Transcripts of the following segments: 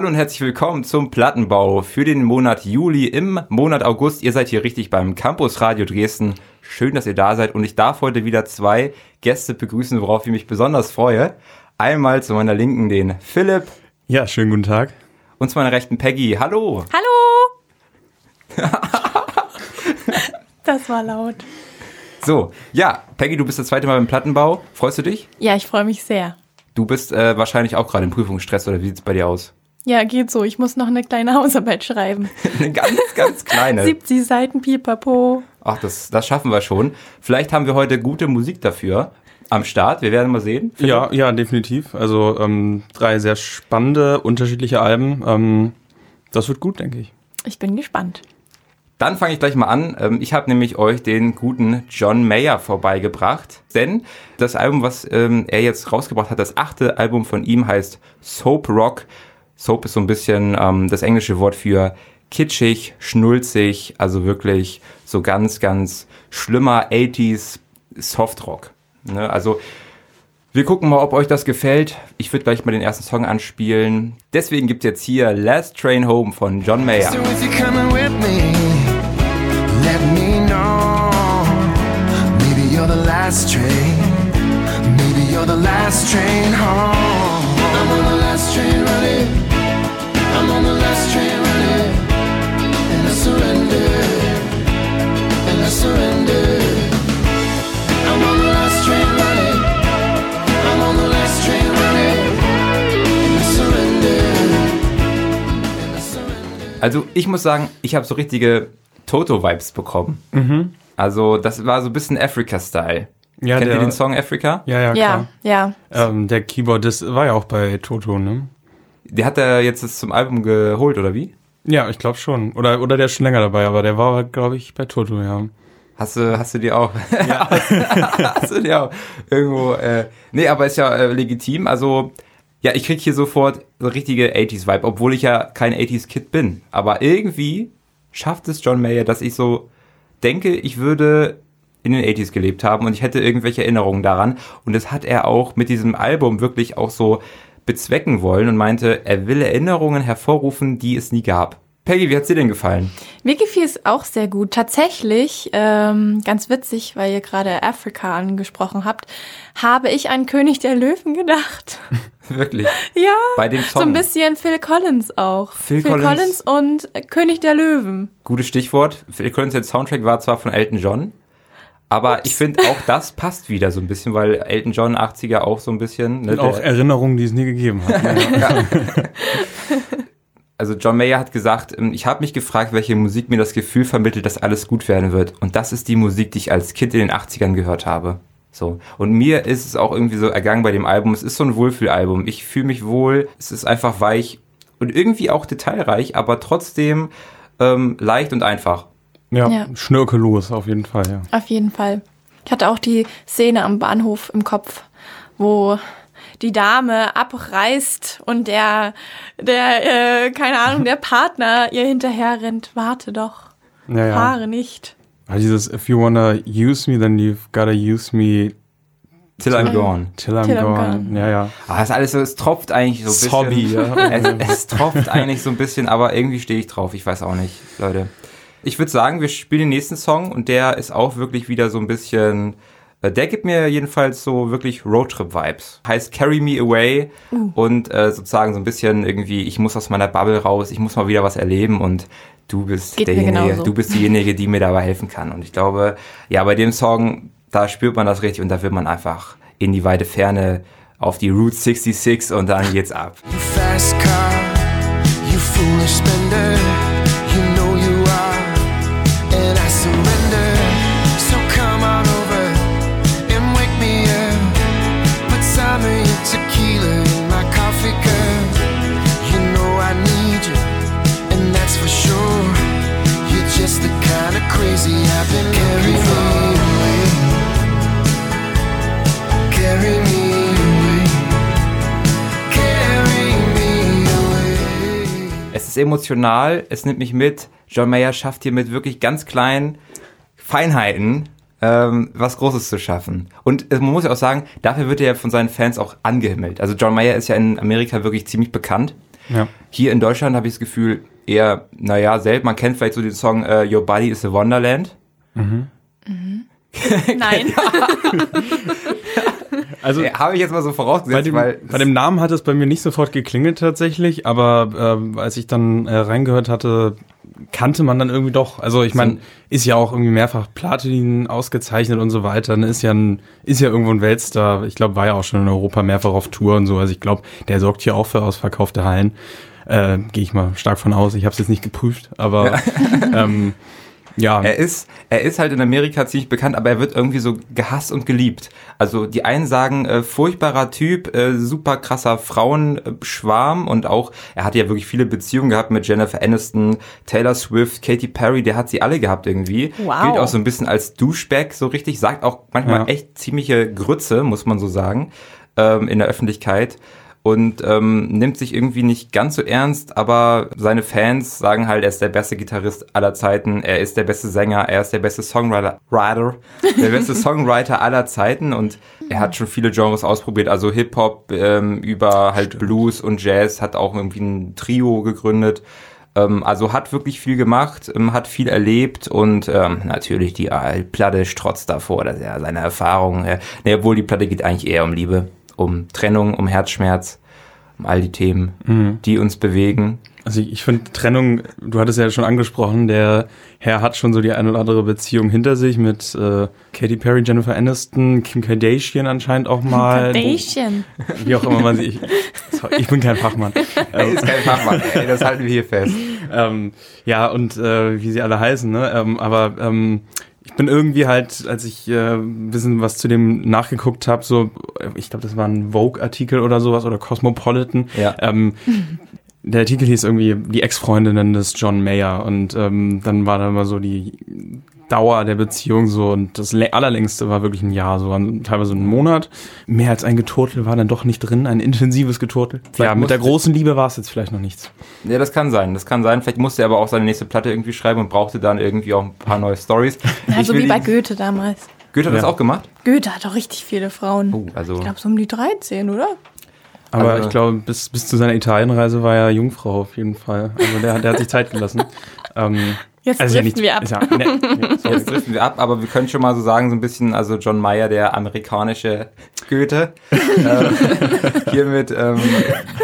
Hallo und herzlich willkommen zum Plattenbau für den Monat Juli im Monat August. Ihr seid hier richtig beim Campus Radio Dresden. Schön, dass ihr da seid und ich darf heute wieder zwei Gäste begrüßen, worauf ich mich besonders freue. Einmal zu meiner Linken den Philipp. Ja, schönen guten Tag. Und zu meiner Rechten Peggy. Hallo. Hallo. das war laut. So, ja, Peggy, du bist das zweite Mal beim Plattenbau. Freust du dich? Ja, ich freue mich sehr. Du bist äh, wahrscheinlich auch gerade im Prüfungsstress oder wie sieht's bei dir aus? Ja, geht so. Ich muss noch eine kleine Hausarbeit schreiben. eine ganz, ganz kleine. 70 Seiten Pipapo. Ach, das, das schaffen wir schon. Vielleicht haben wir heute gute Musik dafür am Start. Wir werden mal sehen. Philipp. Ja, ja, definitiv. Also ähm, drei sehr spannende, unterschiedliche Alben. Ähm, das wird gut, denke ich. Ich bin gespannt. Dann fange ich gleich mal an. Ähm, ich habe nämlich euch den guten John Mayer vorbeigebracht. Denn das Album, was ähm, er jetzt rausgebracht hat, das achte Album von ihm heißt Soap Rock. Soap ist so ein bisschen ähm, das englische Wort für kitschig, schnulzig, also wirklich so ganz, ganz schlimmer 80s Softrock. Ne? Also wir gucken mal, ob euch das gefällt. Ich würde gleich mal den ersten Song anspielen. Deswegen gibt es jetzt hier Last Train Home von John Mayer. So last train. Also ich muss sagen, ich habe so richtige Toto-Vibes bekommen. Mhm. Also das war so ein bisschen Africa-Style. Ja, Kennt der, ihr den Song Africa? Ja, ja, klar. Ja, ja. Ähm, der Keyboardist war ja auch bei Toto, ne? Der hat er jetzt das zum Album geholt, oder wie? Ja, ich glaube schon. Oder, oder der ist schon länger dabei, aber der war, glaube ich, bei Toto, ja. Hast du, hast du dir auch, ja. hast du dir auch irgendwo, äh, nee, aber ist ja äh, legitim. Also, ja, ich krieg hier sofort so richtige 80s-Vibe, obwohl ich ja kein 80s-Kid bin. Aber irgendwie schafft es John Mayer, dass ich so denke, ich würde in den 80s gelebt haben und ich hätte irgendwelche Erinnerungen daran. Und das hat er auch mit diesem Album wirklich auch so bezwecken wollen und meinte, er will Erinnerungen hervorrufen, die es nie gab. Peggy, wie hat's dir denn gefallen? Mir gefiel es auch sehr gut. Tatsächlich, ähm, ganz witzig, weil ihr gerade Afrika angesprochen habt, habe ich an König der Löwen gedacht. Wirklich? Ja. Bei dem Song. So ein bisschen Phil Collins auch. Phil, Phil Collins. Collins. und König der Löwen. Gutes Stichwort. Phil Collins, der Soundtrack war zwar von Elton John, aber Ups. ich finde auch das passt wieder so ein bisschen, weil Elton John 80er auch so ein bisschen. Ne, auch Erinnerungen, die es nie gegeben hat. ja. Also John Mayer hat gesagt, ähm, ich habe mich gefragt, welche Musik mir das Gefühl vermittelt, dass alles gut werden wird. Und das ist die Musik, die ich als Kind in den 80ern gehört habe. So. Und mir ist es auch irgendwie so ergangen bei dem Album. Es ist so ein Wohlfühlalbum. Ich fühle mich wohl. Es ist einfach weich und irgendwie auch detailreich, aber trotzdem ähm, leicht und einfach. Ja, ja. schnörkellos auf jeden Fall, ja. Auf jeden Fall. Ich hatte auch die Szene am Bahnhof im Kopf, wo die Dame abreißt und der, der, äh, keine Ahnung, der Partner ihr hinterher rennt. Warte doch. Ja, ja. Fahre nicht. Also dieses If you wanna use me, then you've gotta use me Till I'm gone. Till I'm, Till I'm gone. gone. Ja, ja. Ah, das ist alles so, es tropft eigentlich so ein bisschen. Hobby, ja. es, es tropft eigentlich so ein bisschen, aber irgendwie stehe ich drauf. Ich weiß auch nicht, Leute. Ich würde sagen, wir spielen den nächsten Song und der ist auch wirklich wieder so ein bisschen. Äh, der gibt mir jedenfalls so wirklich Roadtrip-Vibes. Heißt Carry Me Away uh. und äh, sozusagen so ein bisschen irgendwie, ich muss aus meiner Bubble raus, ich muss mal wieder was erleben und du bist Geht derjenige, du bist diejenige, die mir dabei helfen kann. Und ich glaube, ja, bei dem Song, da spürt man das richtig und da will man einfach in die weite Ferne auf die Route 66 und dann geht's ab. Fast car, emotional, es nimmt mich mit. John Mayer schafft hier mit wirklich ganz kleinen Feinheiten ähm, was Großes zu schaffen. Und man muss ja auch sagen, dafür wird er ja von seinen Fans auch angehimmelt. Also John Mayer ist ja in Amerika wirklich ziemlich bekannt. Ja. Hier in Deutschland habe ich das Gefühl, eher, naja, selten. Man kennt vielleicht so den Song uh, Your Body is a Wonderland. Mhm. mhm. Nein. also ja, habe ich jetzt mal so vorausgesetzt, bei dem, weil bei dem Namen hat es bei mir nicht sofort geklingelt tatsächlich, aber äh, als ich dann äh, reingehört hatte, kannte man dann irgendwie doch. Also ich meine, ist ja auch irgendwie mehrfach Platin ausgezeichnet und so weiter. Dann ist ja ein, ist ja irgendwo ein Weltstar. Ich glaube, war ja auch schon in Europa mehrfach auf Tour und so. Also ich glaube, der sorgt hier auch für ausverkaufte Hallen. Äh, Gehe ich mal stark von aus. Ich habe es jetzt nicht geprüft, aber ähm, ja. Er ist, er ist halt in Amerika ziemlich bekannt, aber er wird irgendwie so gehasst und geliebt. Also die einen sagen, äh, furchtbarer Typ, äh, super krasser Frauenschwarm und auch, er hatte ja wirklich viele Beziehungen gehabt mit Jennifer Aniston, Taylor Swift, Katy Perry, der hat sie alle gehabt irgendwie. Wow. Gilt auch so ein bisschen als Douchebag, so richtig, sagt auch manchmal ja. echt ziemliche Grütze, muss man so sagen, ähm, in der Öffentlichkeit und ähm, nimmt sich irgendwie nicht ganz so ernst, aber seine Fans sagen halt, er ist der beste Gitarrist aller Zeiten, er ist der beste Sänger, er ist der beste Songwriter, Rider, der beste Songwriter aller Zeiten. Und er hat schon viele Genres ausprobiert, also Hip-Hop ähm, über halt Blues und Jazz, hat auch irgendwie ein Trio gegründet. Ähm, also hat wirklich viel gemacht, ähm, hat viel erlebt und ähm, natürlich die Platte strotzt davor, dass er seine Erfahrungen, äh, ne, obwohl die Platte geht eigentlich eher um Liebe um Trennung, um Herzschmerz, um all die Themen, mhm. die uns bewegen. Also ich, ich finde Trennung, du hattest ja schon angesprochen, der Herr hat schon so die eine oder andere Beziehung hinter sich mit äh, Katy Perry, Jennifer Aniston, Kim Kardashian anscheinend auch mal. Kardashian. Wo, wie auch immer man sich. Ich, ich bin kein Fachmann. er ist kein Fachmann, ey, das halten wir hier fest. Ähm, ja, und äh, wie sie alle heißen, ne? Ähm, aber ähm, bin irgendwie halt, als ich äh, ein bisschen was zu dem nachgeguckt habe, so, ich glaube, das war ein Vogue-Artikel oder sowas oder Cosmopolitan. Ja. Ähm, der Artikel hieß irgendwie die Ex-Freundinnen des John Mayer und ähm, dann war da immer so die Dauer der Beziehung so und das allerlängste war wirklich ein Jahr, so teilweise ein Monat. Mehr als ein Geturtel war dann doch nicht drin, ein intensives Geturtel. Vielleicht ja, mit der großen Liebe war es jetzt vielleicht noch nichts. Ja, das kann sein, das kann sein. Vielleicht musste er aber auch seine nächste Platte irgendwie schreiben und brauchte dann irgendwie auch ein paar neue Stories. Ja, so wie bei Goethe damals. Goethe hat ja. das auch gemacht? Goethe hat doch richtig viele Frauen. Oh, also ich glaube so um die 13, oder? Aber also, ich glaube, bis, bis zu seiner Italienreise war er Jungfrau auf jeden Fall. Also der, der hat sich Zeit gelassen. ähm, Jetzt also driften ja nicht, wir ab. Ja, ne, Jetzt driften wir ab, aber wir können schon mal so sagen, so ein bisschen, also John Mayer, der amerikanische Goethe, äh, hiermit ähm,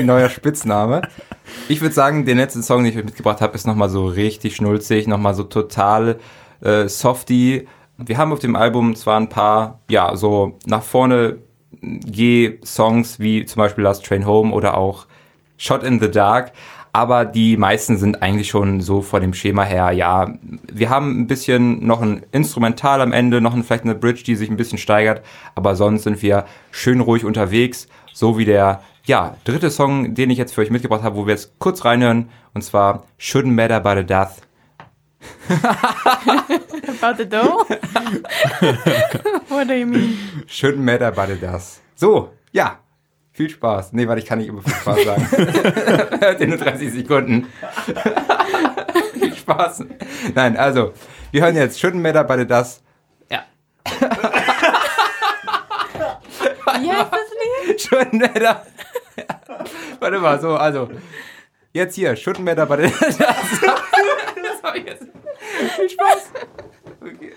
neuer Spitzname. Ich würde sagen, den letzten Song, den ich euch mitgebracht habe, ist nochmal so richtig schnulzig, nochmal so total äh, softy. Wir haben auf dem Album zwar ein paar, ja, so nach vorne geh Songs wie zum Beispiel Last Train Home oder auch Shot in the Dark, aber die meisten sind eigentlich schon so vor dem Schema her, ja, wir haben ein bisschen noch ein Instrumental am Ende, noch ein, vielleicht eine Bridge, die sich ein bisschen steigert, aber sonst sind wir schön ruhig unterwegs, so wie der, ja, dritte Song, den ich jetzt für euch mitgebracht habe, wo wir jetzt kurz reinhören, und zwar Shouldn't Matter About a Death. about the dough? What do you mean? Shouldn't matter about a death. So, ja, viel Spaß. Nee, warte, ich kann nicht immer viel Spaß sagen. Hört ihr nur 30 Sekunden. viel Spaß. Nein, also, wir hören jetzt Shouldn't Matter bei das. Ja. Wie heißt das Lied? Shouldn't Matter. Warte mal, so, also. Jetzt hier, Shouldn't Matter bei das. das hab ich jetzt. Viel Spaß. Okay.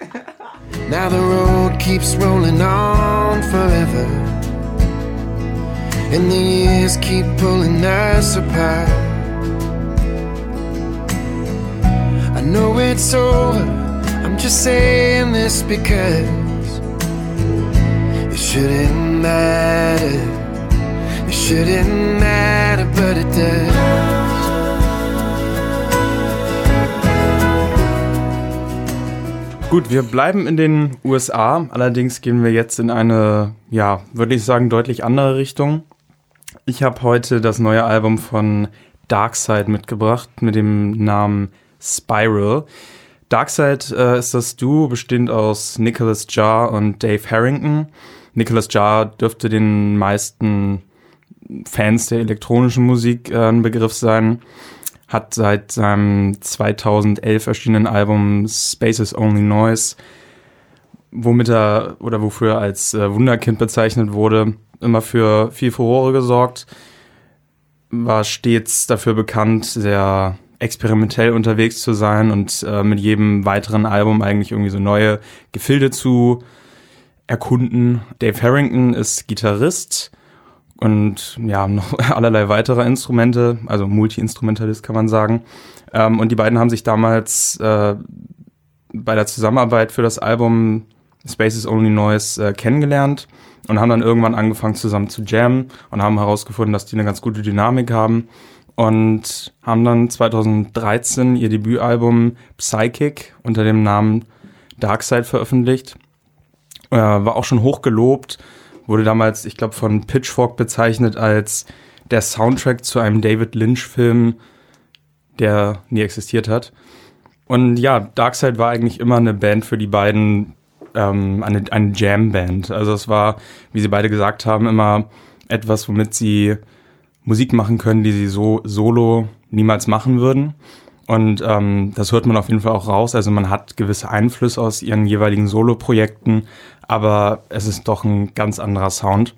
Now the road keeps rolling on forever. And the years keep pulling us apart. I know it's over, I'm just saying this because it shouldn't matter. It shouldn't matter, but it does. Gut, wir bleiben in den USA. Allerdings gehen wir jetzt in eine, ja, würde ich sagen, deutlich andere Richtung. Ich habe heute das neue Album von Darkseid mitgebracht mit dem Namen Spiral. Darkseid äh, ist das Duo bestehend aus Nicholas Jarr und Dave Harrington. Nicholas Jarr dürfte den meisten Fans der elektronischen Musik äh, ein Begriff sein. Hat seit seinem 2011 erschienenen Album Spaces Only Noise, womit er oder wofür er als äh, Wunderkind bezeichnet wurde, immer für viel Furore gesorgt. war stets dafür bekannt, sehr experimentell unterwegs zu sein und äh, mit jedem weiteren Album eigentlich irgendwie so neue Gefilde zu erkunden. Dave Harrington ist Gitarrist und ja, noch allerlei weitere Instrumente, also Multi-Instrumentalist kann man sagen. Ähm, und die beiden haben sich damals äh, bei der Zusammenarbeit für das Album Space is Only Noise äh, kennengelernt und haben dann irgendwann angefangen zusammen zu jammen und haben herausgefunden, dass die eine ganz gute Dynamik haben und haben dann 2013 ihr Debütalbum Psychic unter dem Namen Darkside veröffentlicht. Äh, war auch schon hoch gelobt, wurde damals, ich glaube, von Pitchfork bezeichnet als der Soundtrack zu einem David Lynch-Film, der nie existiert hat. Und ja, Darkside war eigentlich immer eine Band für die beiden, ähm, eine, eine Jam-Band. Also es war, wie sie beide gesagt haben, immer etwas, womit sie Musik machen können, die sie so solo niemals machen würden. Und ähm, das hört man auf jeden Fall auch raus. Also man hat gewisse Einflüsse aus ihren jeweiligen Solo-Projekten, aber es ist doch ein ganz anderer Sound.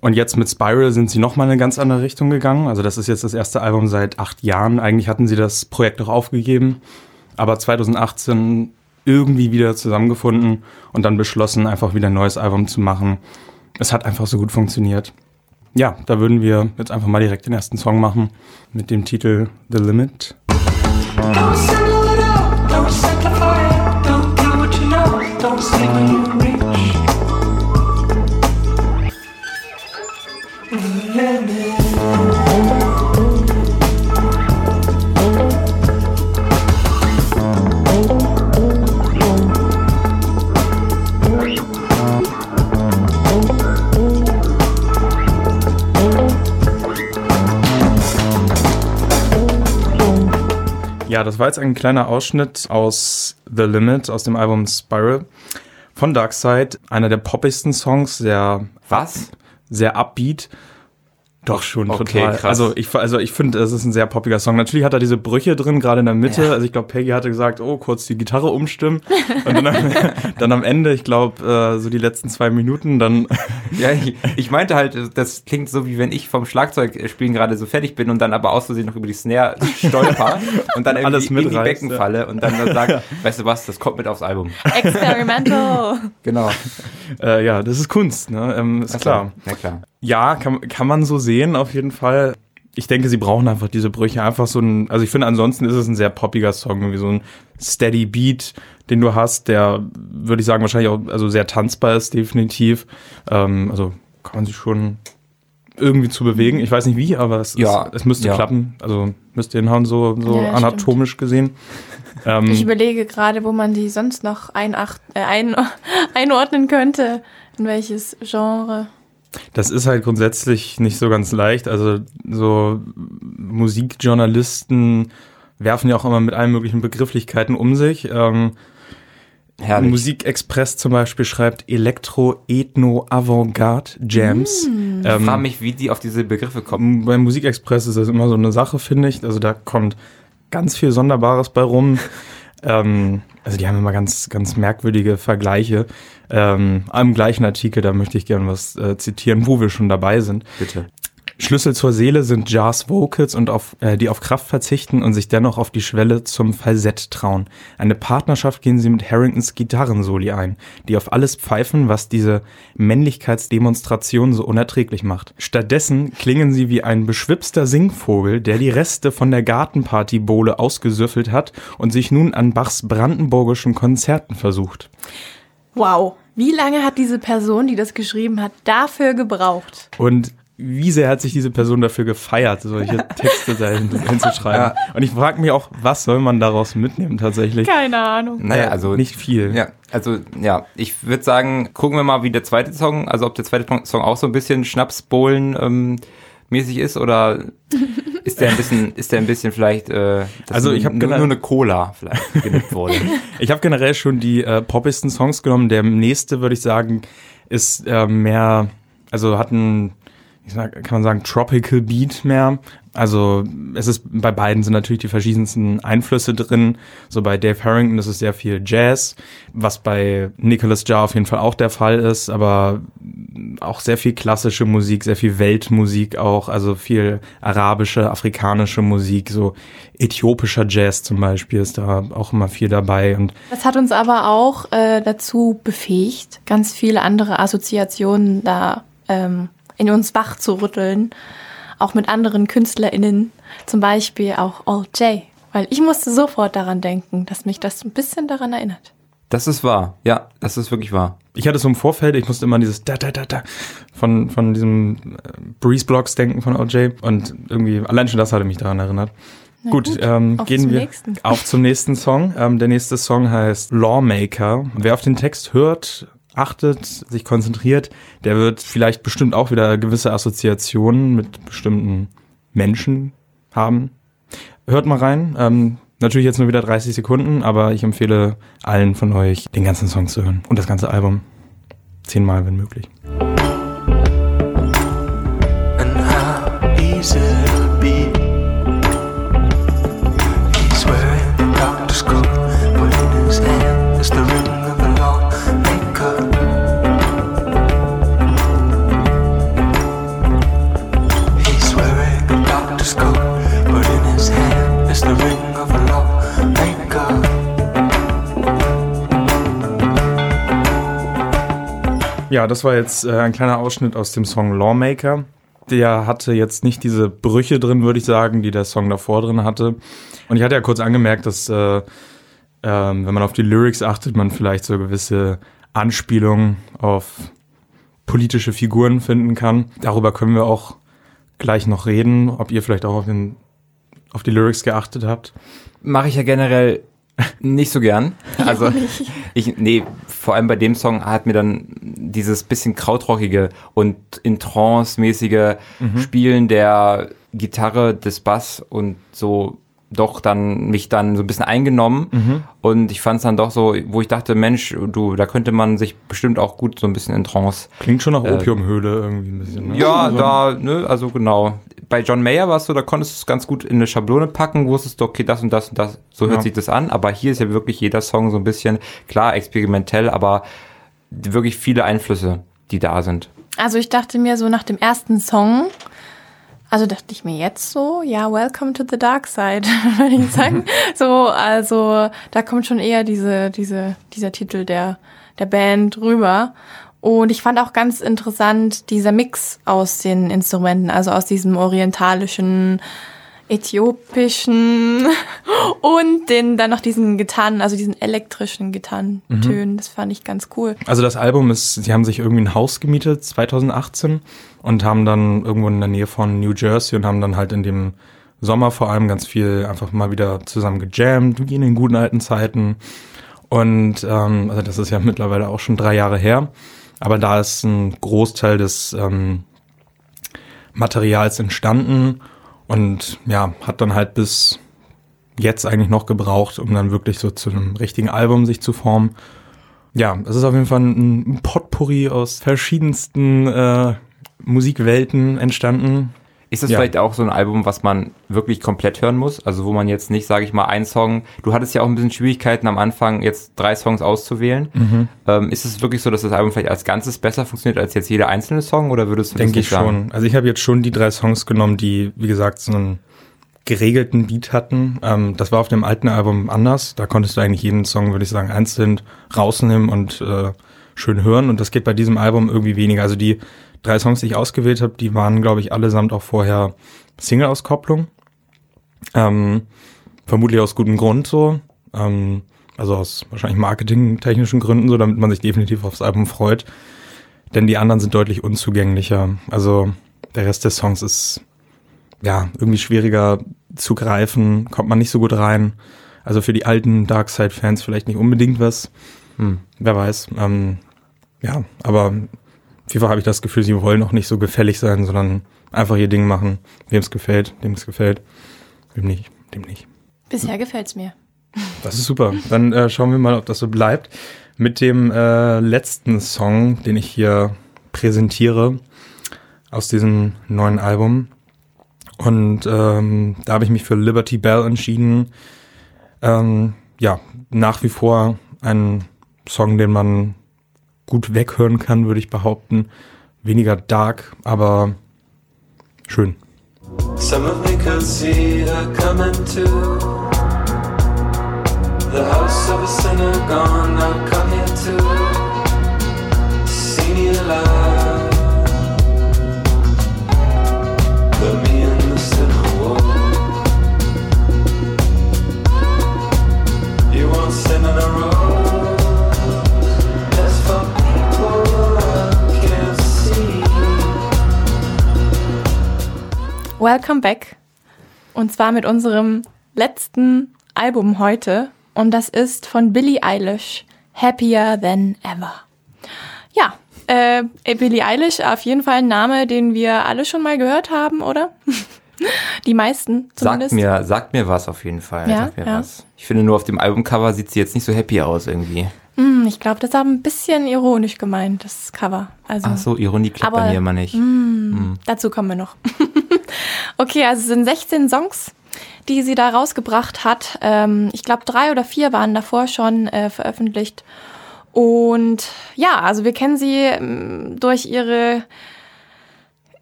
Und jetzt mit Spiral sind sie nochmal in eine ganz andere Richtung gegangen. Also das ist jetzt das erste Album seit acht Jahren. Eigentlich hatten sie das Projekt auch aufgegeben, aber 2018 irgendwie wieder zusammengefunden und dann beschlossen, einfach wieder ein neues Album zu machen. Es hat einfach so gut funktioniert ja, da würden wir jetzt einfach mal direkt den ersten Song machen mit dem Titel The Limit. Don't Ja, das war jetzt ein kleiner Ausschnitt aus The Limit, aus dem Album Spiral von Darkseid. Einer der poppigsten Songs, sehr. Was? Sehr upbeat. Doch schon okay, total. Krass. Also ich also ich finde, es ist ein sehr poppiger Song. Natürlich hat er diese Brüche drin, gerade in der Mitte. Ja. Also ich glaube, Peggy hatte gesagt, oh, kurz die Gitarre umstimmen. Und dann, am, dann am Ende, ich glaube, äh, so die letzten zwei Minuten, dann. ja, ich, ich, meinte halt, das klingt so, wie wenn ich vom Schlagzeugspielen gerade so fertig bin und dann aber aus Versehen noch über die Snare stolper und dann irgendwie Alles in die Becken ja. falle und dann sage, ja. weißt du was, das kommt mit aufs Album. Experimental. genau. Äh, ja, das ist Kunst, ne? Ähm, ist Ach klar. Ja, klar. Ja, kann, kann man so sehen, auf jeden Fall. Ich denke, sie brauchen einfach diese Brüche. Einfach so ein, also ich finde, ansonsten ist es ein sehr poppiger Song, wie so ein steady Beat, den du hast, der, würde ich sagen, wahrscheinlich auch also sehr tanzbar ist, definitiv. Ähm, also kann man sich schon irgendwie zu bewegen. Ich weiß nicht wie, aber es, ja, ist, es müsste ja. klappen. Also müsste hinhauen, so, so ja, anatomisch stimmt. gesehen. Ähm, ich überlege gerade, wo man die sonst noch einacht, äh, ein, einordnen könnte. In welches Genre. Das ist halt grundsätzlich nicht so ganz leicht. Also so Musikjournalisten werfen ja auch immer mit allen möglichen Begrifflichkeiten um sich. Ähm, Herrlich. Musikexpress zum Beispiel schreibt Elektro, Ethno, Avantgarde, Jams. Mm. Ähm, ich frage mich, wie die auf diese Begriffe kommen. Beim Musikexpress ist das immer so eine Sache, finde ich. Also da kommt ganz viel Sonderbares bei rum. ähm, also die haben immer ganz, ganz merkwürdige Vergleiche. Ähm, am gleichen Artikel, da möchte ich gerne was äh, zitieren, wo wir schon dabei sind. Bitte. Schlüssel zur Seele sind Jars Vocals und auf, äh, die auf Kraft verzichten und sich dennoch auf die Schwelle zum Falsett trauen. Eine Partnerschaft gehen sie mit Harringtons Gitarrensoli ein, die auf alles pfeifen, was diese Männlichkeitsdemonstration so unerträglich macht. Stattdessen klingen sie wie ein beschwipster Singvogel, der die Reste von der Gartenpartybohle ausgesüffelt hat und sich nun an Bachs brandenburgischen Konzerten versucht. Wow. Wie lange hat diese Person, die das geschrieben hat, dafür gebraucht? Und wie sehr hat sich diese Person dafür gefeiert, solche Texte da hinzuschreiben. Ja. Und ich frage mich auch, was soll man daraus mitnehmen tatsächlich? Keine Ahnung. Naja, also nicht viel. Ja, also ja, ich würde sagen, gucken wir mal, wie der zweite Song, also ob der zweite Song auch so ein bisschen Schnapsbohlen ähm, mäßig ist oder ist der ein bisschen, ist der ein bisschen vielleicht, äh, also ich habe nur, nur eine Cola vielleicht genippt wurde. ich habe generell schon die äh, poppisten Songs genommen. Der nächste würde ich sagen ist äh, mehr, also hat ein ich sag, kann man sagen, Tropical Beat mehr. Also es ist bei beiden sind natürlich die verschiedensten Einflüsse drin. So bei Dave Harrington ist es sehr viel Jazz, was bei Nicholas Jar auf jeden Fall auch der Fall ist, aber auch sehr viel klassische Musik, sehr viel Weltmusik auch, also viel arabische, afrikanische Musik, so äthiopischer Jazz zum Beispiel ist da auch immer viel dabei. Und das hat uns aber auch äh, dazu befähigt, ganz viele andere Assoziationen da ähm, in uns wach zu rütteln, auch mit anderen KünstlerInnen, zum Beispiel auch All J. Weil ich musste sofort daran denken, dass mich das ein bisschen daran erinnert. Das ist wahr. Ja, das ist wirklich wahr. Ich hatte so im Vorfeld, ich musste immer an dieses da da da da von von diesem äh, Breeze Blocks denken von OJ und irgendwie allein schon das hatte mich daran erinnert. Na gut, gut. Ähm, gehen wir nächsten. auf zum nächsten Song. Ähm, der nächste Song heißt Lawmaker. Wer auf den Text hört, achtet, sich konzentriert, der wird vielleicht bestimmt auch wieder gewisse Assoziationen mit bestimmten Menschen haben. Hört mal rein. Ähm, Natürlich jetzt nur wieder 30 Sekunden, aber ich empfehle allen von euch, den ganzen Song zu hören und das ganze Album. Zehnmal, wenn möglich. And how easy Ja, das war jetzt äh, ein kleiner Ausschnitt aus dem Song Lawmaker. Der hatte jetzt nicht diese Brüche drin, würde ich sagen, die der Song davor drin hatte. Und ich hatte ja kurz angemerkt, dass äh, äh, wenn man auf die Lyrics achtet, man vielleicht so gewisse Anspielungen auf politische Figuren finden kann. Darüber können wir auch gleich noch reden, ob ihr vielleicht auch auf, den, auf die Lyrics geachtet habt. Mache ich ja generell nicht so gern. Also ich, nee, vor allem bei dem Song hat mir dann dieses bisschen krautrockige und in Trance-mäßige mhm. Spielen der Gitarre, des Bass und so doch dann mich dann so ein bisschen eingenommen mhm. und ich fand es dann doch so, wo ich dachte, Mensch, du, da könnte man sich bestimmt auch gut so ein bisschen in Trance. Klingt schon nach äh, Opiumhöhle irgendwie ein bisschen. Ne? Ja, da, ne, also genau bei John Mayer war es so, da konntest du es ganz gut in eine Schablone packen, wusstest du, okay, das und das und das, so hört ja. sich das an. Aber hier ist ja wirklich jeder Song so ein bisschen, klar, experimentell, aber wirklich viele Einflüsse, die da sind. Also ich dachte mir so nach dem ersten Song, also dachte ich mir jetzt so, ja, welcome to the dark side, würde ich sagen. so, also da kommt schon eher diese, diese, dieser Titel der, der Band rüber. Und ich fand auch ganz interessant dieser Mix aus den Instrumenten, also aus diesem orientalischen, äthiopischen und den dann noch diesen Gitarren, also diesen elektrischen Gitarrentönen. Mhm. Das fand ich ganz cool. Also das Album ist, sie haben sich irgendwie ein Haus gemietet 2018 und haben dann irgendwo in der Nähe von New Jersey und haben dann halt in dem Sommer vor allem ganz viel einfach mal wieder zusammen gejammt, wie in den guten alten Zeiten. Und ähm, also das ist ja mittlerweile auch schon drei Jahre her. Aber da ist ein Großteil des ähm, Materials entstanden und ja, hat dann halt bis jetzt eigentlich noch gebraucht, um dann wirklich so zu einem richtigen Album sich zu formen. Ja, es ist auf jeden Fall ein Potpourri aus verschiedensten äh, Musikwelten entstanden. Ist das ja. vielleicht auch so ein Album, was man wirklich komplett hören muss? Also wo man jetzt nicht, sage ich mal, ein Song, du hattest ja auch ein bisschen Schwierigkeiten am Anfang, jetzt drei Songs auszuwählen. Mhm. Ähm, ist es wirklich so, dass das Album vielleicht als Ganzes besser funktioniert als jetzt jeder einzelne Song oder würdest du Denke das nicht sagen? Denke ich schon. Also ich habe jetzt schon die drei Songs genommen, die, wie gesagt, so einen geregelten Beat hatten. Ähm, das war auf dem alten Album anders. Da konntest du eigentlich jeden Song, würde ich sagen, einzeln rausnehmen und äh, schön hören. Und das geht bei diesem Album irgendwie weniger. Also die drei Songs, die ich ausgewählt habe, die waren, glaube ich, allesamt auch vorher Single-Auskopplung. Ähm, vermutlich aus gutem Grund so. Ähm, also aus wahrscheinlich marketingtechnischen Gründen so, damit man sich definitiv aufs Album freut. Denn die anderen sind deutlich unzugänglicher. Also der Rest des Songs ist ja irgendwie schwieriger zu greifen, kommt man nicht so gut rein. Also für die alten Darkside-Fans vielleicht nicht unbedingt was. Hm, wer weiß. Ähm, ja, aber FIFA habe ich das Gefühl, sie wollen auch nicht so gefällig sein, sondern einfach ihr Ding machen. Wem es gefällt, dem es gefällt. Wem nicht, dem nicht. Bisher gefällt's mir. Das ist super. Dann äh, schauen wir mal, ob das so bleibt. Mit dem äh, letzten Song, den ich hier präsentiere aus diesem neuen Album. Und ähm, da habe ich mich für Liberty Bell entschieden. Ähm, ja, nach wie vor ein Song, den man gut weghören kann, würde ich behaupten. weniger dark, aber schön. Some of me could see her coming to The house of a sinner gone, I'll come here Welcome back. Und zwar mit unserem letzten Album heute. Und das ist von Billie Eilish, Happier Than Ever. Ja, äh, Billie Eilish, auf jeden Fall ein Name, den wir alle schon mal gehört haben, oder? Die meisten zumindest. Sagt mir, sagt mir was auf jeden Fall. Ja, ja. Was. Ich finde nur auf dem Albumcover sieht sie jetzt nicht so happy aus irgendwie. Mm, ich glaube, das ist aber ein bisschen ironisch gemeint, das Cover. Also, Ach so, Ironie klappt aber, bei mir immer nicht. Mm, mm. Dazu kommen wir noch. okay, also es sind 16 Songs die sie da rausgebracht hat. Ähm, ich glaube, drei oder vier waren davor schon äh, veröffentlicht. Und ja, also wir kennen sie ähm, durch ihre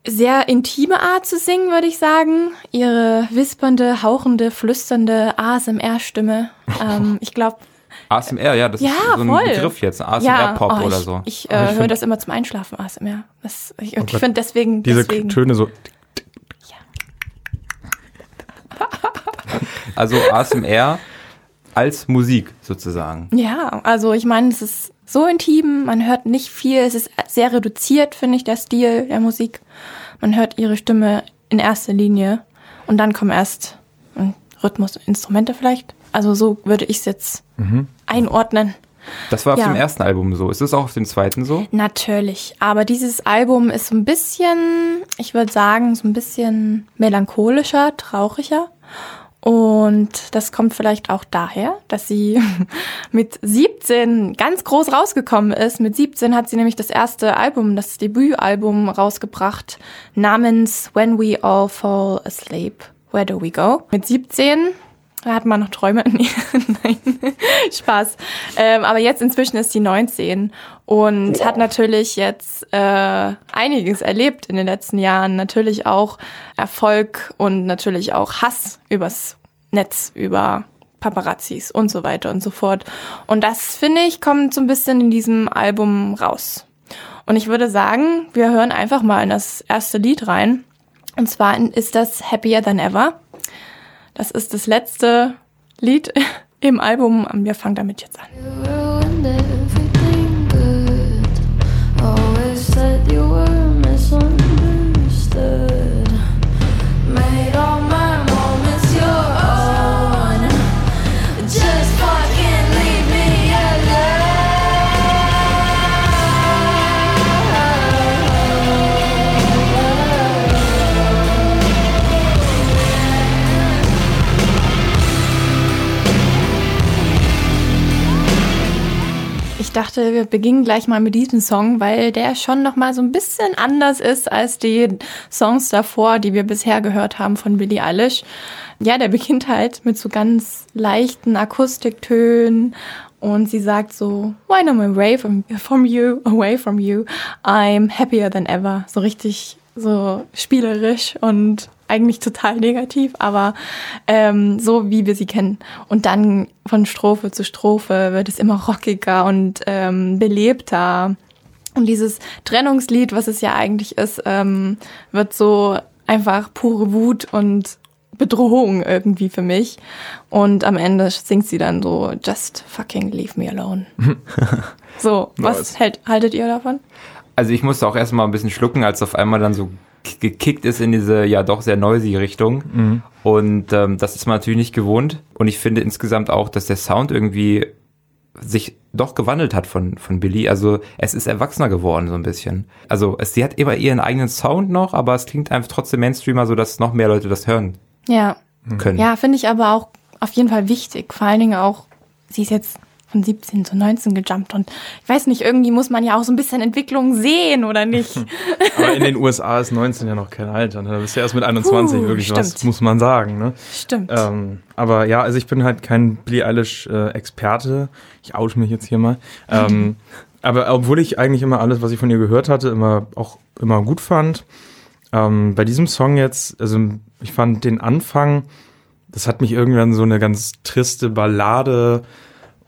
sehr intime Art zu singen, würde ich sagen. Ihre wispernde, hauchende, flüsternde ASMR-Stimme. Ähm, ich glaube, ASMR, ja, das ja, ist so ein voll. Begriff jetzt, ASMR-Pop ja, oh, oder ich, so. Ich, äh, höre das immer zum Einschlafen, ASMR. Das, ich, und oh ich finde deswegen. Diese deswegen, Töne so. Also ASMR als Musik sozusagen. Ja, also ich meine, es ist so intim, man hört nicht viel, es ist sehr reduziert, finde ich, der Stil der Musik. Man hört ihre Stimme in erster Linie und dann kommen erst Rhythmus, Instrumente vielleicht. Also so würde ich es jetzt mhm. einordnen. Das war auf ja. dem ersten Album so. Ist das auch auf dem zweiten so? Natürlich. Aber dieses Album ist so ein bisschen, ich würde sagen, so ein bisschen melancholischer, trauriger. Und das kommt vielleicht auch daher, dass sie mit 17 ganz groß rausgekommen ist. Mit 17 hat sie nämlich das erste Album, das Debütalbum rausgebracht, namens When We All Fall Asleep. Where Do We Go? Mit 17 hat man noch Träume. Nein, Spaß. Ähm, aber jetzt inzwischen ist sie 19 und hat natürlich jetzt äh, einiges erlebt in den letzten Jahren. Natürlich auch Erfolg und natürlich auch Hass übers Netz, über Paparazzis und so weiter und so fort. Und das, finde ich, kommt so ein bisschen in diesem Album raus. Und ich würde sagen, wir hören einfach mal in das erste Lied rein. Und zwar ist das Happier Than Ever. Das ist das letzte Lied im Album. Wir fangen damit jetzt an. Dachte, wir beginnen gleich mal mit diesem Song, weil der schon noch mal so ein bisschen anders ist als die Songs davor, die wir bisher gehört haben von Billie Eilish. Ja, der beginnt halt mit so ganz leichten Akustiktönen und sie sagt so, when I'm away from, from you, away from you, I'm happier than ever. So richtig so spielerisch und eigentlich total negativ, aber ähm, so wie wir sie kennen. Und dann von Strophe zu Strophe wird es immer rockiger und ähm, belebter. Und dieses Trennungslied, was es ja eigentlich ist, ähm, wird so einfach pure Wut und Bedrohung irgendwie für mich. Und am Ende singt sie dann so, just fucking leave me alone. so, was hält, haltet ihr davon? Also ich musste auch erstmal ein bisschen schlucken, als auf einmal dann so gekickt ist in diese ja doch sehr noisy Richtung. Mhm. Und ähm, das ist man natürlich nicht gewohnt. Und ich finde insgesamt auch, dass der Sound irgendwie sich doch gewandelt hat von, von Billy. Also es ist erwachsener geworden so ein bisschen. Also es, sie hat immer ihren eigenen Sound noch, aber es klingt einfach trotzdem Mainstreamer, so dass noch mehr Leute das hören ja. können. Ja, finde ich aber auch auf jeden Fall wichtig. Vor allen Dingen auch, sie ist jetzt von 17 zu 19 gejumpt. Und ich weiß nicht, irgendwie muss man ja auch so ein bisschen Entwicklung sehen, oder nicht? Aber in den USA ist 19 ja noch kein Alter. Ne? Da bist du erst mit 21 Puh, wirklich stimmt. was, muss man sagen. Ne? Stimmt. Ähm, aber ja, also ich bin halt kein Billie Eilish-Experte. Äh, ich oute mich jetzt hier mal. Ähm, Aber obwohl ich eigentlich immer alles, was ich von ihr gehört hatte, immer auch immer gut fand, ähm, bei diesem Song jetzt, also ich fand den Anfang, das hat mich irgendwann so eine ganz triste Ballade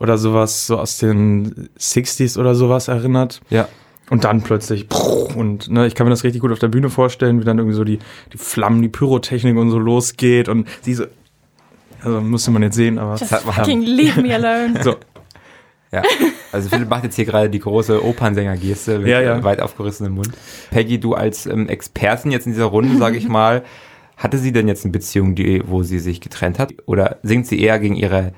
oder sowas, so aus den 60s oder sowas erinnert. Ja. Und dann plötzlich, und ne, ich kann mir das richtig gut auf der Bühne vorstellen, wie dann irgendwie so die, die Flammen, die Pyrotechnik und so losgeht und sie so, also müsste man jetzt sehen, aber. Just fucking leave me alone. so. Ja, also Philipp macht jetzt hier gerade die große Opernsänger-Geste mit ja, ja. weit aufgerissenem Mund. Peggy, du als ähm, Expertin jetzt in dieser Runde, sage ich mal, hatte sie denn jetzt eine Beziehung, die, wo sie sich getrennt hat? Oder singt sie eher gegen ihre,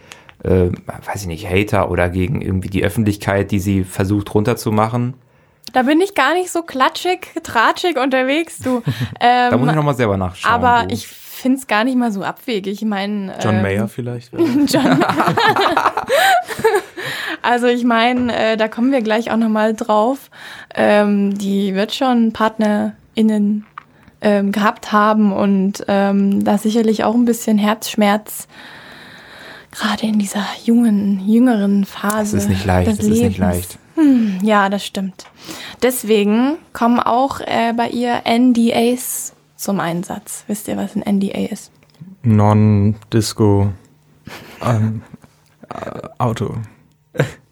äh, weiß ich nicht, Hater oder gegen irgendwie die Öffentlichkeit, die sie versucht runterzumachen? Da bin ich gar nicht so klatschig, tratschig unterwegs, du. Ähm, da muss ich nochmal selber nachschauen. Aber du. ich finde es gar nicht mal so abwegig. Ich meine. John ähm, Mayer vielleicht. John also ich meine, äh, da kommen wir gleich auch nochmal drauf. Ähm, die wird schon PartnerInnen ähm, gehabt haben und ähm, da sicherlich auch ein bisschen Herzschmerz gerade in dieser jungen, jüngeren Phase. Das ist nicht leicht, das Lebens. ist nicht leicht. Hm, ja, das stimmt. Deswegen kommen auch äh, bei ihr NDAs zum Einsatz. Wisst ihr, was ein NDA ist? Non-Disco ähm, äh, Auto.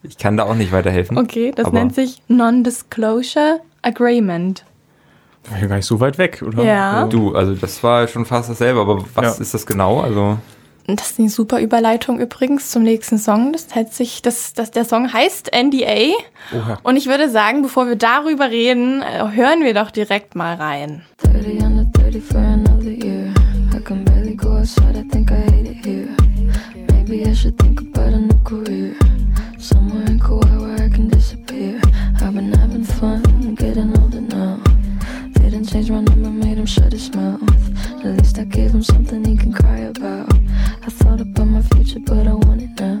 Ich kann da auch nicht weiterhelfen. Okay, das nennt sich Non-Disclosure Agreement. War ja gar nicht so weit weg, oder? Ja. Du, also das war schon fast dasselbe, aber was ja. ist das genau? Also das ist eine super Überleitung übrigens zum nächsten Song. Das heißt sich, das, das, der Song heißt NDA. Oha. Und ich würde sagen, bevor wir darüber reden, äh, hören wir doch direkt mal rein. 30 under 30 for another year. I can barely go outside, I think I hate it here. Maybe I should think about a new career. Somewhere in Kauai where I can disappear. I've been having fun, getting older now. Didn't change my number, made him shut his mouth. At least I gave him something he can cry about. Thought about my future, but I want it now.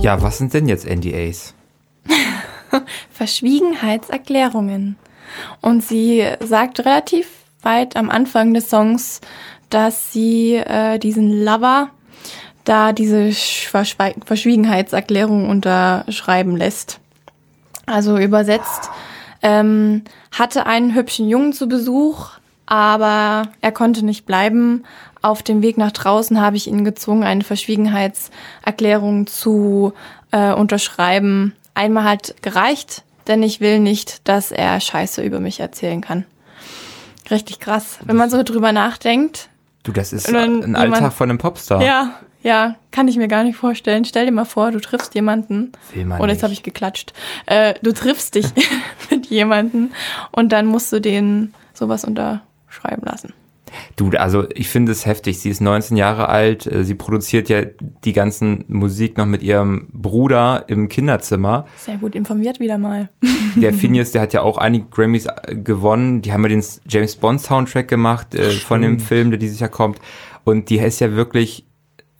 Ja, was sind denn jetzt NDAs? Verschwiegenheitserklärungen. Und sie sagt relativ weit am Anfang des Songs, dass sie äh, diesen Lover da diese Verschwiegenheitserklärung unterschreiben lässt. Also übersetzt, ähm, hatte einen hübschen Jungen zu Besuch, aber er konnte nicht bleiben. Auf dem Weg nach draußen habe ich ihn gezwungen, eine Verschwiegenheitserklärung zu äh, unterschreiben. Einmal hat gereicht, denn ich will nicht, dass er Scheiße über mich erzählen kann. Richtig krass, wenn man so drüber nachdenkt. Du, das ist ein Alltag von einem Popstar. Ja, ja, kann ich mir gar nicht vorstellen. Stell dir mal vor, du triffst jemanden. Will man und jetzt habe ich geklatscht. Äh, du triffst dich mit jemanden und dann musst du den sowas unterschreiben lassen. Du, also ich finde es heftig. Sie ist 19 Jahre alt. Äh, sie produziert ja die ganzen Musik noch mit ihrem Bruder im Kinderzimmer. Sehr gut informiert wieder mal. Der Phineas, der hat ja auch einige Grammys äh, gewonnen. Die haben ja den James Bond Soundtrack gemacht äh, von dem Film, der dieses Jahr kommt. Und die ist ja wirklich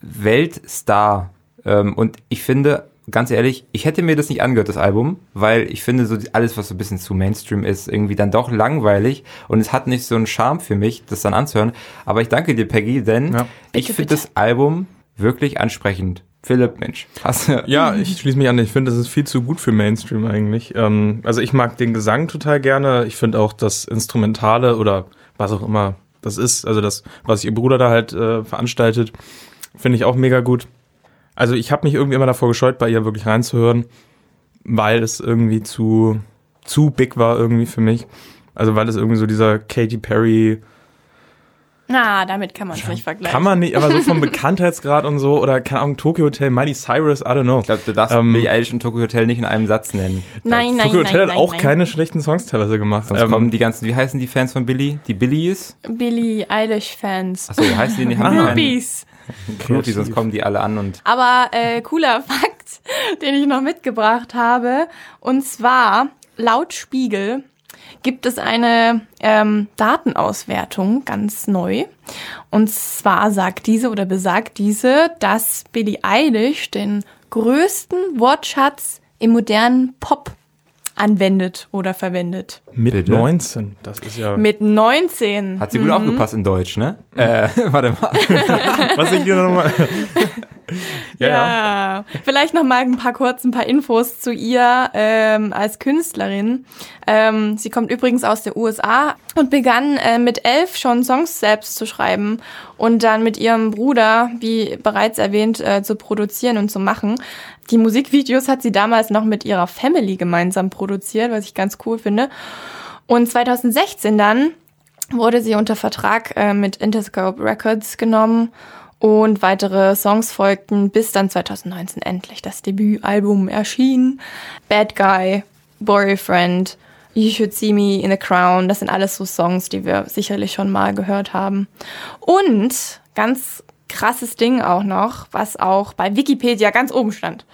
Weltstar. Ähm, und ich finde, ganz ehrlich, ich hätte mir das nicht angehört, das Album, weil ich finde, so alles, was so ein bisschen zu Mainstream ist, irgendwie dann doch langweilig und es hat nicht so einen Charme für mich, das dann anzuhören. Aber ich danke dir, Peggy, denn ja. ich finde das Album wirklich ansprechend. Philipp, Mensch. Hast du ja, ich schließe mich an. Ich finde, das ist viel zu gut für Mainstream eigentlich. Ähm, also ich mag den Gesang total gerne. Ich finde auch das Instrumentale oder was auch immer das ist, also das, was ihr Bruder da halt äh, veranstaltet, finde ich auch mega gut. Also ich habe mich irgendwie immer davor gescheut, bei ihr wirklich reinzuhören, weil es irgendwie zu, zu big war irgendwie für mich. Also weil es irgendwie so dieser Katy Perry na, damit kann man es nicht vergleichen. Kann man nicht, aber so vom Bekanntheitsgrad und so, oder keine Ahnung, Tokyo Hotel, Miley Cyrus, I don't know. Ich glaube, du darfst ähm, Billie Eilish und Tokyo Hotel nicht in einem Satz nennen. Nein, nein, Tokyo Hotel nein, hat auch nein. keine schlechten Songs teilweise gemacht. Sonst ähm, kommen die ganzen, wie heißen die Fans von Billie? Die Billies? Billie Eilish Fans. Achso, heißen die nicht? Groupies. Groupies, sonst kommen die alle an und. Aber äh, cooler Fakt, den ich noch mitgebracht habe, und zwar laut Spiegel gibt es eine ähm, Datenauswertung ganz neu. Und zwar sagt diese oder besagt diese, dass Billie Eilish den größten Wortschatz im modernen Pop anwendet oder verwendet. Mit Bitte? 19, das ist ja. Mit 19. Hat sie gut mhm. aufgepasst in Deutsch, ne? Äh, warte mal. Was ich hier nochmal. ja, ja. Vielleicht noch mal ein paar kurz ein paar Infos zu ihr ähm, als Künstlerin. Ähm, sie kommt übrigens aus den USA und begann äh, mit elf schon Songs selbst zu schreiben und dann mit ihrem Bruder, wie bereits erwähnt, äh, zu produzieren und zu machen. Die Musikvideos hat sie damals noch mit ihrer Family gemeinsam produziert, was ich ganz cool finde. Und 2016 dann wurde sie unter Vertrag äh, mit Interscope Records genommen und weitere Songs folgten, bis dann 2019 endlich das Debütalbum erschien. Bad Guy, Boyfriend, You Should See Me in the Crown, das sind alles so Songs, die wir sicherlich schon mal gehört haben. Und ganz krasses Ding auch noch, was auch bei Wikipedia ganz oben stand.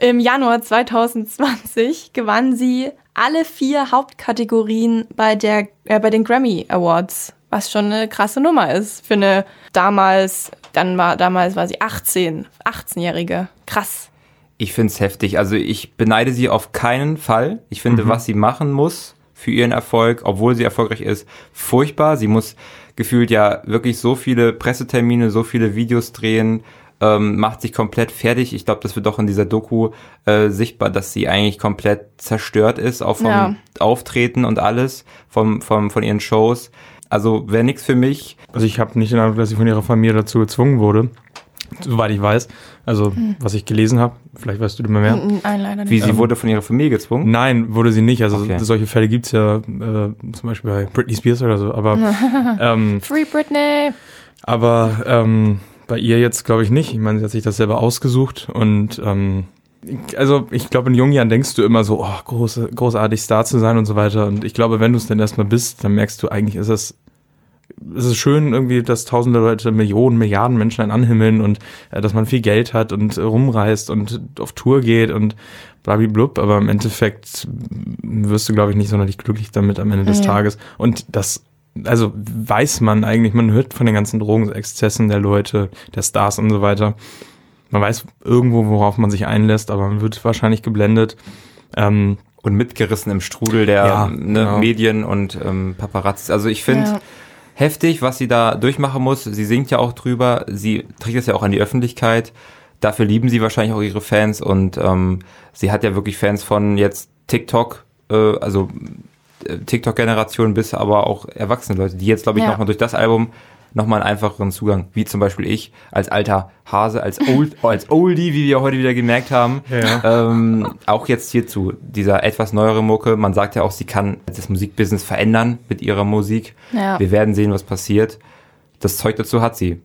Im Januar 2020 gewann sie alle vier Hauptkategorien bei, der, äh, bei den Grammy Awards, was schon eine krasse Nummer ist für eine damals dann war, damals war sie 18, 18-Jährige. Krass. Ich finde es heftig. Also ich beneide sie auf keinen Fall. Ich finde, mhm. was sie machen muss für ihren Erfolg, obwohl sie erfolgreich ist, furchtbar. Sie muss gefühlt ja wirklich so viele Pressetermine, so viele Videos drehen, ähm, macht sich komplett fertig. Ich glaube, das wird doch in dieser Doku äh, sichtbar, dass sie eigentlich komplett zerstört ist, auch vom ja. Auftreten und alles, vom, vom, von ihren Shows. Also wäre nichts für mich. Also ich habe nicht den Eindruck, dass sie von ihrer Familie dazu gezwungen wurde. Soweit ich weiß. Also, hm. was ich gelesen habe, vielleicht weißt du immer mehr. Nein, leider nicht. Wie, sie ähm, wurde von ihrer Familie gezwungen? Nein, wurde sie nicht. Also, okay. solche Fälle gibt's ja äh, zum Beispiel bei Britney Spears oder so. Aber, ähm, Free Britney! Aber ähm, bei ihr jetzt glaube ich nicht. Ich meine, sie hat sich das selber ausgesucht und ähm, also ich glaube, in jungen Jahren denkst du immer so, oh, große, großartig Star zu sein und so weiter. Und ich glaube, wenn du es dann erstmal bist, dann merkst du, eigentlich ist es es ist schön irgendwie, dass tausende Leute, Millionen, Milliarden Menschen einen anhimmeln und äh, dass man viel Geld hat und äh, rumreist und auf Tour geht und blub, aber im Endeffekt wirst du, glaube ich, nicht sonderlich glücklich damit am Ende des ja. Tages. Und das, also weiß man eigentlich, man hört von den ganzen Drogenexzessen der Leute, der Stars und so weiter. Man weiß irgendwo, worauf man sich einlässt, aber man wird wahrscheinlich geblendet. Ähm, und mitgerissen im Strudel der ja, ne, genau. Medien und ähm, Paparazzis. Also ich finde ja. Heftig, was sie da durchmachen muss. Sie singt ja auch drüber, sie trägt es ja auch an die Öffentlichkeit. Dafür lieben sie wahrscheinlich auch ihre Fans und ähm, sie hat ja wirklich Fans von jetzt TikTok, äh, also äh, TikTok-Generation bis aber auch erwachsene Leute, die jetzt, glaube ich, ja. nochmal durch das Album nochmal einen einfacheren Zugang, wie zum Beispiel ich als alter Hase, als Old, als Oldie, wie wir heute wieder gemerkt haben. Ja. Ähm, auch jetzt hierzu, dieser etwas neuere Mucke. Man sagt ja auch, sie kann das Musikbusiness verändern mit ihrer Musik. Ja. Wir werden sehen, was passiert. Das Zeug dazu hat sie.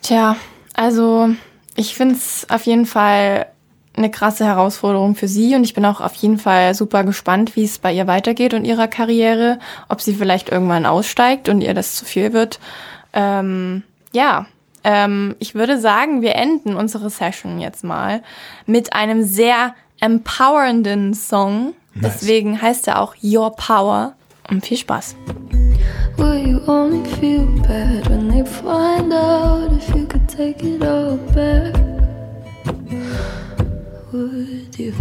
Tja, also ich finde es auf jeden Fall eine krasse Herausforderung für sie und ich bin auch auf jeden Fall super gespannt, wie es bei ihr weitergeht und ihrer Karriere, ob sie vielleicht irgendwann aussteigt und ihr das zu viel wird ähm, ja, ähm, ich würde sagen, wir enden unsere Session jetzt mal mit einem sehr empowernden Song. Nice. Deswegen heißt er auch Your Power. Und viel Spaß. Will you only feel bad when they find out if you could take it all back? Would you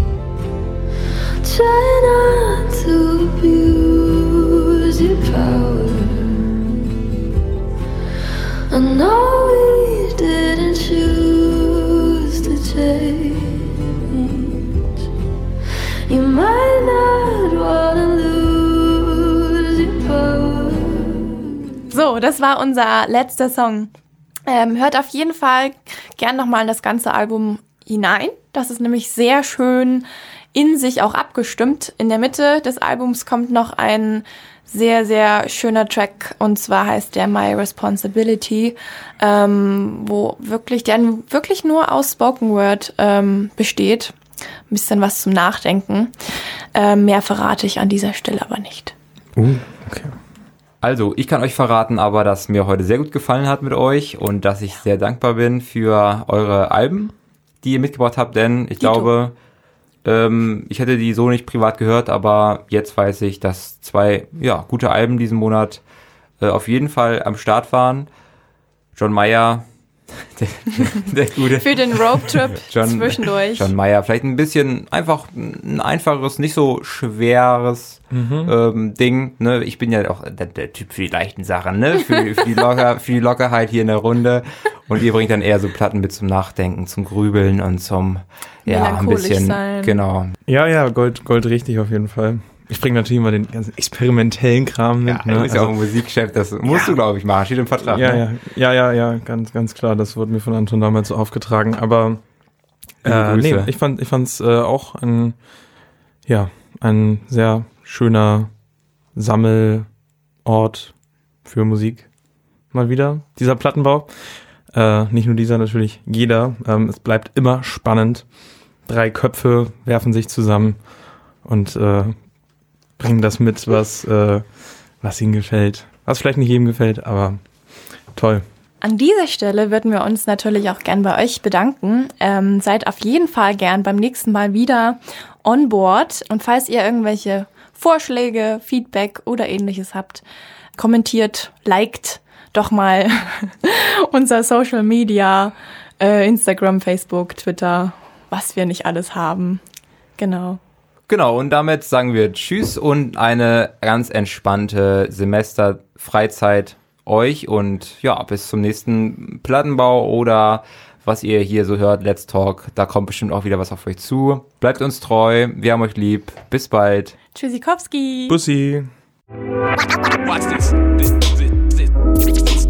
try not to abuse your power? So, das war unser letzter Song. Ähm, hört auf jeden Fall gern nochmal das ganze Album hinein. Das ist nämlich sehr schön in sich auch abgestimmt. In der Mitte des Albums kommt noch ein sehr, sehr schöner Track und zwar heißt der My Responsibility, ähm, wo wirklich, der wirklich nur aus Spoken Word ähm, besteht. Ein bisschen was zum Nachdenken. Ähm, mehr verrate ich an dieser Stelle aber nicht. Uh, okay. Also, ich kann euch verraten, aber dass mir heute sehr gut gefallen hat mit euch und dass ich sehr dankbar bin für eure Alben, die ihr mitgebracht habt, denn ich Dito. glaube, ähm, ich hätte die so nicht privat gehört, aber jetzt weiß ich, dass zwei ja, gute Alben diesen Monat äh, auf jeden Fall am Start waren. John Mayer, der, der gute. Für den Rope-Trip zwischendurch. John Mayer. Vielleicht ein bisschen einfach ein einfacheres, nicht so schweres mhm. ähm, Ding. Ne? Ich bin ja auch der, der, Typ für die leichten Sachen, ne? Für, für, die Locker, für die Lockerheit hier in der Runde. Und ihr bringt dann eher so Platten mit zum Nachdenken, zum Grübeln und zum ja, ein bisschen. Sein. Genau. Ja, ja, Gold, Gold richtig auf jeden Fall. Ich bringe natürlich immer den ganzen experimentellen Kram mit. Ja, ne? du bist ja also, auch ein Musikchef, das musst ja. du, glaube ich, machen. Steht im Vertrag. Ja, ne? ja, ja, ja, ja, ganz, ganz klar. Das wurde mir von Anton damals so aufgetragen. Aber äh, nee, ich fand, ich fand's äh, auch ein, ja, ein sehr schöner Sammelort für Musik. Mal wieder dieser Plattenbau. Äh, nicht nur dieser, natürlich jeder. Ähm, es bleibt immer spannend. Drei Köpfe werfen sich zusammen und äh, bringen das mit, was, äh, was ihnen gefällt. Was vielleicht nicht jedem gefällt, aber toll. An dieser Stelle würden wir uns natürlich auch gern bei euch bedanken. Ähm, seid auf jeden Fall gern beim nächsten Mal wieder on board. Und falls ihr irgendwelche Vorschläge, Feedback oder ähnliches habt, kommentiert, liked doch mal unser Social Media, äh, Instagram, Facebook, Twitter, was wir nicht alles haben. Genau. Genau, und damit sagen wir Tschüss und eine ganz entspannte Semesterfreizeit euch und ja, bis zum nächsten Plattenbau oder was ihr hier so hört, Let's Talk. Da kommt bestimmt auch wieder was auf euch zu. Bleibt uns treu, wir haben euch lieb. Bis bald. Tschüssikowski. Bussi. Watch this. this, this, this.